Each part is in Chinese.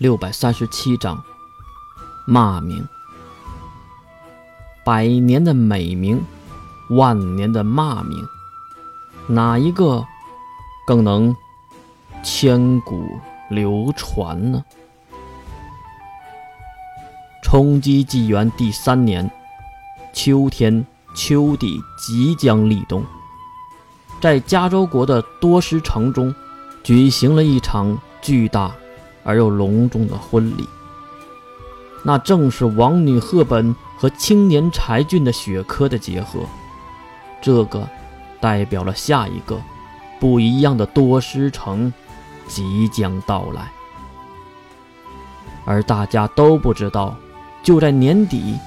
六百三十七章骂名。百年的美名，万年的骂名，哪一个更能千古流传呢？冲击纪元第三年秋天，秋地即将立冬，在加州国的多石城中举行了一场巨大而又隆重的婚礼。那正是王女赫本和青年才俊的雪珂的结合，这个代表了下一个不一样的多师城即将到来。而大家都不知道，就在年底，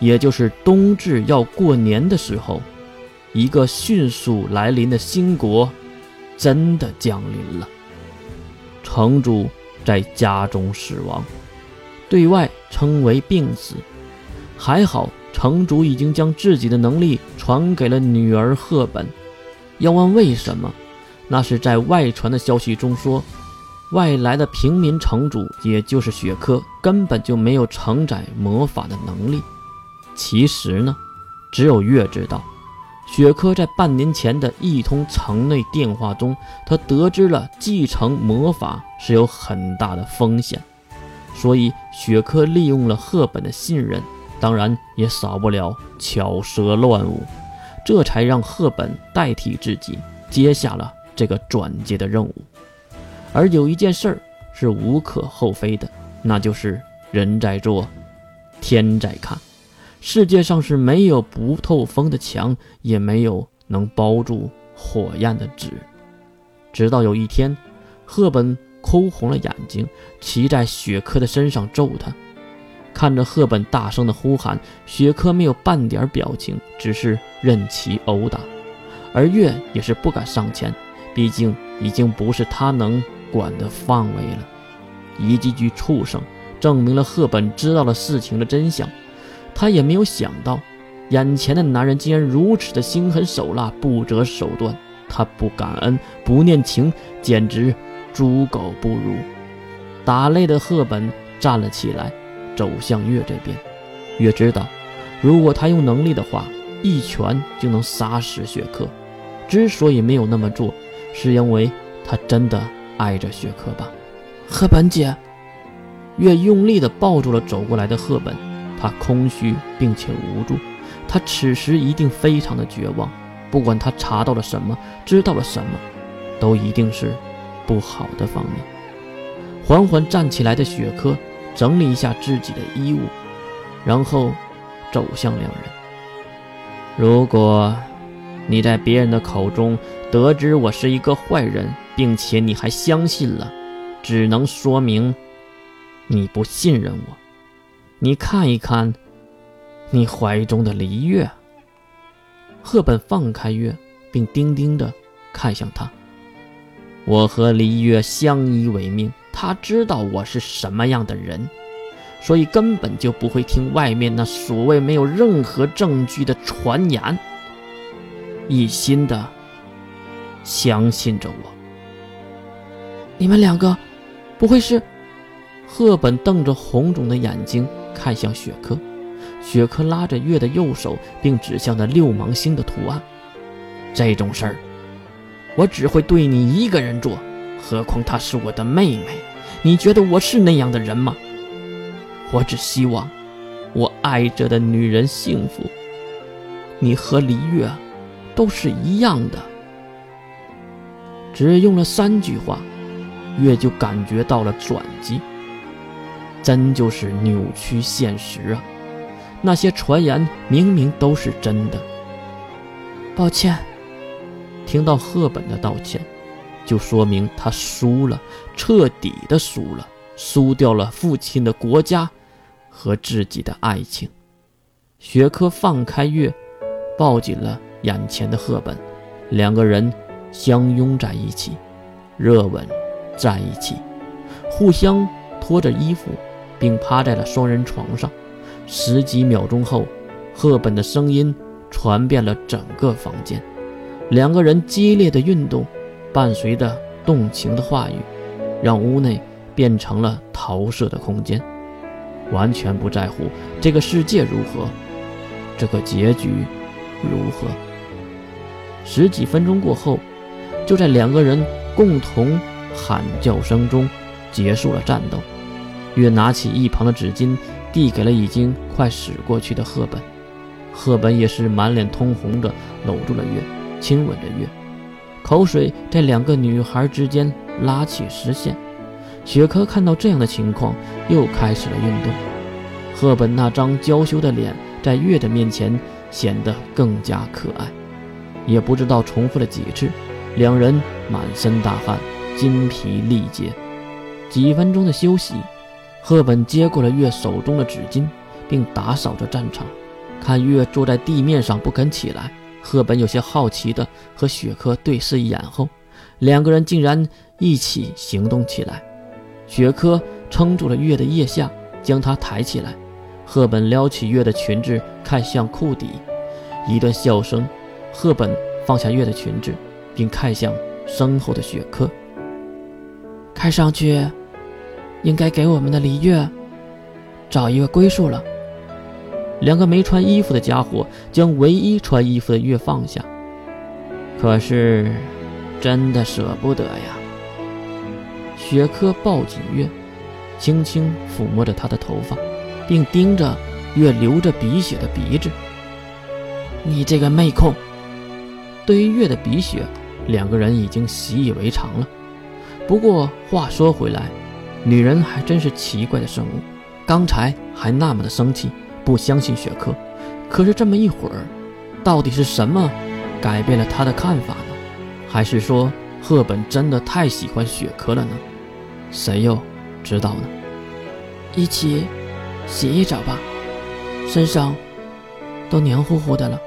也就是冬至要过年的时候，一个迅速来临的新国真的降临了。城主在家中死亡。对外称为病死，还好城主已经将自己的能力传给了女儿赫本。要问为什么，那是在外传的消息中说，外来的平民城主，也就是雪珂，根本就没有承载魔法的能力。其实呢，只有月知道，雪珂在半年前的一通城内电话中，他得知了继承魔法是有很大的风险。所以，雪珂利用了赫本的信任，当然也少不了巧舌乱舞，这才让赫本代替自己接下了这个转接的任务。而有一件事儿是无可厚非的，那就是人在做，天在看。世界上是没有不透风的墙，也没有能包住火焰的纸。直到有一天，赫本。哭红了眼睛，骑在雪珂的身上揍他。看着赫本大声的呼喊，雪珂没有半点表情，只是任其殴打。而月也是不敢上前，毕竟已经不是他能管的范围了。一句句畜生，证明了赫本知道了事情的真相。他也没有想到，眼前的男人竟然如此的心狠手辣、不择手段。他不感恩，不念情，简直……猪狗不如，打累的赫本站了起来，走向月这边。月知道，如果他用能力的话，一拳就能杀死雪克。之所以没有那么做，是因为他真的爱着雪克吧。赫本姐，月用力地抱住了走过来的赫本，他空虚并且无助，他此时一定非常的绝望。不管他查到了什么，知道了什么，都一定是。不好的方面，缓缓站起来的雪珂整理一下自己的衣物，然后走向两人。如果你在别人的口中得知我是一个坏人，并且你还相信了，只能说明你不信任我。你看一看，你怀中的璃月。赫本放开月，并定定地看向他。我和璃月相依为命，他知道我是什么样的人，所以根本就不会听外面那所谓没有任何证据的传言，一心的相信着我。你们两个，不会是？赫本瞪着红肿的眼睛看向雪珂，雪珂拉着月的右手，并指向那六芒星的图案。这种事儿。我只会对你一个人做，何况她是我的妹妹。你觉得我是那样的人吗？我只希望我爱着的女人幸福。你和黎月都是一样的。只用了三句话，月就感觉到了转机。真就是扭曲现实啊！那些传言明明都是真的。抱歉。听到赫本的道歉，就说明他输了，彻底的输了，输掉了父亲的国家和自己的爱情。雪珂放开月，抱紧了眼前的赫本，两个人相拥在一起，热吻在一起，互相脱着衣服，并趴在了双人床上。十几秒钟后，赫本的声音传遍了整个房间。两个人激烈的运动，伴随着动情的话语，让屋内变成了投射的空间，完全不在乎这个世界如何，这个结局如何。十几分钟过后，就在两个人共同喊叫声中结束了战斗。月拿起一旁的纸巾，递给了已经快驶过去的赫本。赫本也是满脸通红的搂住了月，亲吻着月，口水在两个女孩之间拉起丝线。雪珂看到这样的情况，又开始了运动。赫本那张娇羞的脸在月的面前显得更加可爱。也不知道重复了几次，两人满身大汗，筋疲力竭。几分钟的休息，赫本接过了月手中的纸巾，并打扫着战场。看月坐在地面上不肯起来，赫本有些好奇地和雪珂对视一眼后，两个人竟然一起行动起来。雪珂撑住了月的腋下，将她抬起来。赫本撩起月的裙子，看向库底。一段笑声。赫本放下月的裙子，并看向身后的雪珂。看上去，应该给我们的璃月找一个归宿了。两个没穿衣服的家伙将唯一穿衣服的月放下。可是，真的舍不得呀。雪珂抱紧月，轻轻抚摸着她的头发，并盯着月流着鼻血的鼻子。你这个妹控！对于月的鼻血，两个人已经习以为常了。不过话说回来，女人还真是奇怪的生物。刚才还那么的生气，不相信雪珂，可是这么一会儿，到底是什么改变了她的看法呢？还是说赫本真的太喜欢雪珂了呢？谁又知道呢？一起洗一澡吧，身上都黏糊糊的了。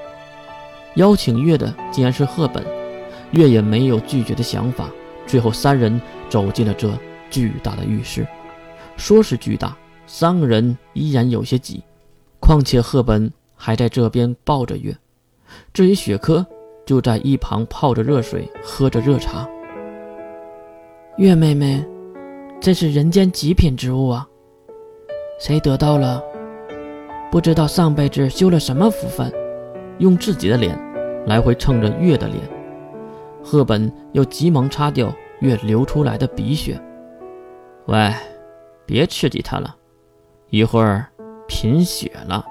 邀请月的竟然是赫本，月也没有拒绝的想法。最后，三人走进了这巨大的浴室。说是巨大，三个人依然有些挤。况且赫本还在这边抱着月，至于雪珂，就在一旁泡着热水，喝着热茶。月妹妹，真是人间极品之物啊！谁得到了，不知道上辈子修了什么福分。用自己的脸来回蹭着月的脸，赫本又急忙擦掉月流出来的鼻血。喂，别刺激他了，一会儿贫血了。